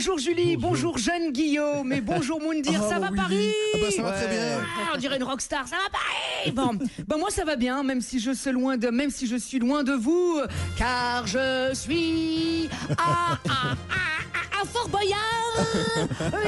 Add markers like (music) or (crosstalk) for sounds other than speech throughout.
bonjour Julie, bonjour, jeune Guillaume et bonjour Moundir, Ah, ça va oui. Paris Ah bah, ça va très bien. Ah, on dirait une rockstar, ça va Paris Bon, ben moi ça va bien, même si je suis loin de, même si je suis loin de vous, car je suis à, à, à, à- à Fort Boyard.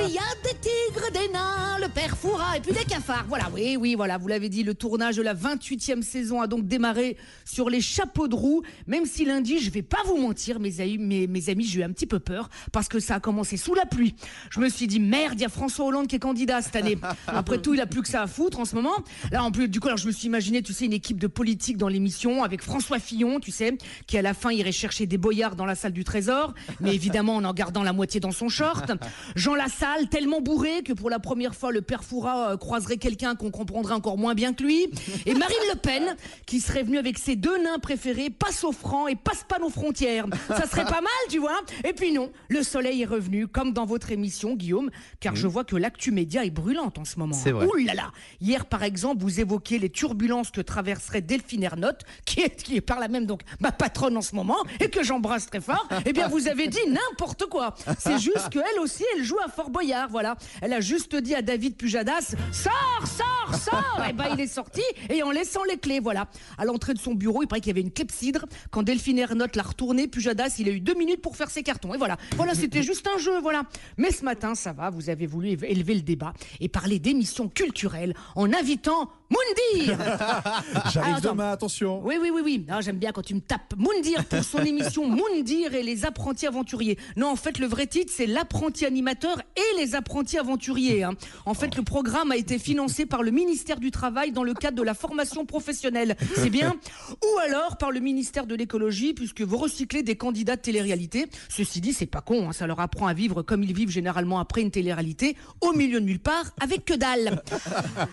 Il y a des tigres, des nains, le père Foura et puis des cafards. Voilà, oui, oui, voilà, vous l'avez dit, le tournage de la 28e saison a donc démarré sur les chapeaux de roue. Même si lundi, je vais pas vous mentir, mes amis, mes, mes amis, j'ai eu un petit peu peur parce que ça a commencé sous la pluie. Je me suis dit merde, il y a François Hollande qui est candidat cette année. (laughs) Après tout, il a plus que ça à foutre en ce moment. Là, en plus, du coup, alors je me suis imaginé, tu sais, une équipe de politiques dans l'émission avec François Fillon, tu sais, qui à la fin irait chercher des boyards dans la salle du Trésor, mais évidemment en en gardant la moitié dans son short. Jean Lassalle, tellement bourré que pour la première fois, le père Foura euh, croiserait quelqu'un qu'on comprendrait encore moins bien que lui. Et Marine Le Pen, qui serait venue avec ses deux nains préférés, passe au franc et passe pas nos frontières. Ça serait pas mal, tu vois. Et puis non, le soleil est revenu, comme dans votre émission, Guillaume, car je vois que l'actu média est brûlante en ce moment. C'est vrai. Ouh là là Hier, par exemple, vous évoquiez les turbulences que traverserait Delphine Ernotte, qui est, qui est par là même donc ma patronne en ce moment, et que j'embrasse très fort. Eh bien, vous avez dit n'importe quoi. C'est juste qu'elle aussi, elle joue à Fort Boyard, voilà. Elle a juste dit à David Pujadas, sors, sors, sors (laughs) Et ben, il est sorti, et en laissant les clés, voilà. À l'entrée de son bureau, il paraît qu'il y avait une clepsydre. Quand Delphine Ernotte l'a retourné, Pujadas, il a eu deux minutes pour faire ses cartons. Et voilà. Voilà, c'était juste un jeu, voilà. Mais ce matin, ça va, vous avez voulu élever le débat et parler d'émissions culturelles en invitant Moundir. (laughs) J'arrive demain, attention. Oui, oui, oui, oui. Ah, J'aime bien quand tu me tapes. Moundir pour son émission (laughs) Moundir et les apprentis aventuriers. Non, en fait, le vrai titre, c'est l'apprenti animateur et les apprentis aventuriers. hein. En fait, le programme a été financé par le ministère du Travail dans le cadre de la formation professionnelle. C'est bien Ou alors par le ministère de l'écologie, puisque vous recyclez des candidats de télé-réalité. Ceci dit, c'est pas con. hein. Ça leur apprend à vivre comme ils vivent généralement après une télé-réalité, au milieu de nulle part, avec que dalle.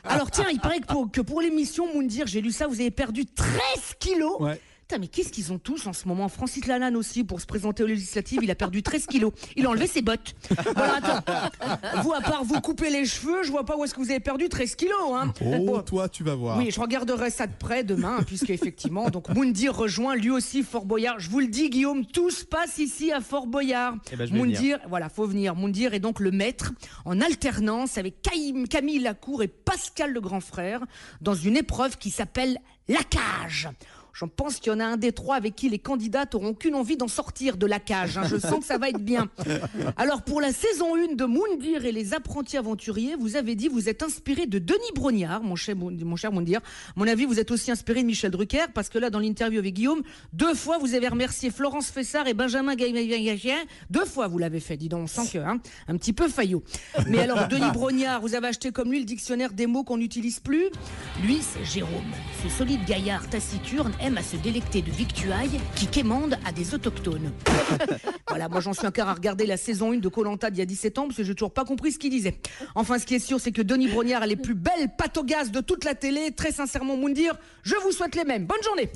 Alors tiens, il paraît que pour, que pour l'émission Moundir, j'ai lu ça, vous avez perdu 13 kilos. Putain, mais qu'est-ce qu'ils ont tous en ce moment? Francis Lalanne aussi, pour se présenter aux législatives, il a perdu 13 kilos. Il a enlevé ses bottes. Bon, alors, attends. Vous, à part vous couper les cheveux, je vois pas où est-ce que vous avez perdu 13 kilos. Hein. Oh, Bon. toi, tu vas voir. Oui, je regarderai ça de près demain, puisque effectivement, donc Moundir rejoint lui aussi Fort Boyard. Je vous le dis, Guillaume, tout se passe ici à Fort Boyard. Eh ben, je vais Moundir, voilà, faut venir. Moundir est donc le maître en alternance avec Caïm- Camille Lacour et Pascal le grand frère dans une épreuve qui s'appelle la cage. J'en pense qu'il y en a un des trois avec qui les candidats n'auront qu'une envie d'en sortir de la cage. hein. Je (laughs) sens que ça va être bien. Alors, pour la saison 1 de Moundir et les apprentis aventuriers, vous avez dit vous êtes inspiré de Denis Brognard, mon cher, mon cher Moundir. À mon avis, vous êtes aussi inspiré de Michel Drucker, parce que là, dans l'interview avec Guillaume, deux fois, vous avez remercié Florence Fessard et Benjamin Gaillagien. Deux fois, vous l'avez fait, dis donc. On sent que, hein, un petit peu faillot. Mais alors, Denis Brognard, vous avez acheté comme lui le dictionnaire des mots qu'on n'utilise plus. Lui, c'est Jérôme. Ce solide gaillard taciturne aime à se délecter de victuailles qui quémandent à des autochtones. (laughs) voilà, moi j'en suis encore à regarder la saison 1 de Colanta d'il y a 17 ans parce que j'ai toujours pas compris ce qu'il disait. Enfin, ce qui est sûr, c'est que Denis Brognard a les plus belles patogas de toute la télé. Très sincèrement, Moundir, je vous souhaite les mêmes. Bonne journée.